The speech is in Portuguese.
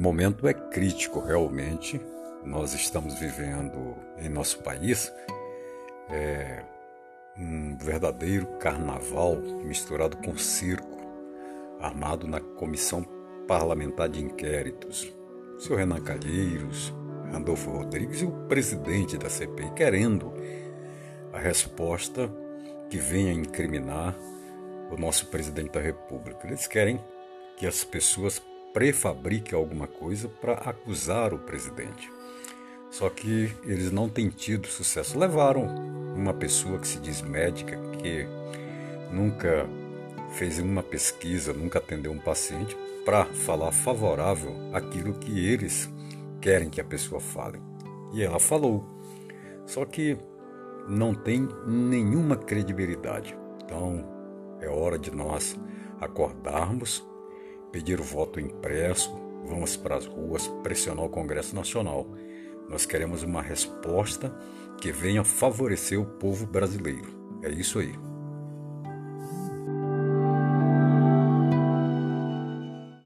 momento é crítico, realmente. Nós estamos vivendo em nosso país é, um verdadeiro carnaval misturado com circo, armado na Comissão Parlamentar de Inquéritos. O senhor Renan Calheiros, Randolfo Rodrigues e o presidente da CPI querendo a resposta que venha incriminar o nosso presidente da República. Eles querem que as pessoas prefabriquem alguma coisa para acusar o presidente. Só que eles não têm tido sucesso. Levaram uma pessoa que se diz médica, que nunca fez uma pesquisa, nunca atendeu um paciente, para falar favorável àquilo que eles querem que a pessoa fale. E ela falou. Só que não tem nenhuma credibilidade. Então é hora de nós acordarmos pedir o voto impresso, vamos para as ruas pressionar o Congresso Nacional. Nós queremos uma resposta que venha favorecer o povo brasileiro. É isso aí.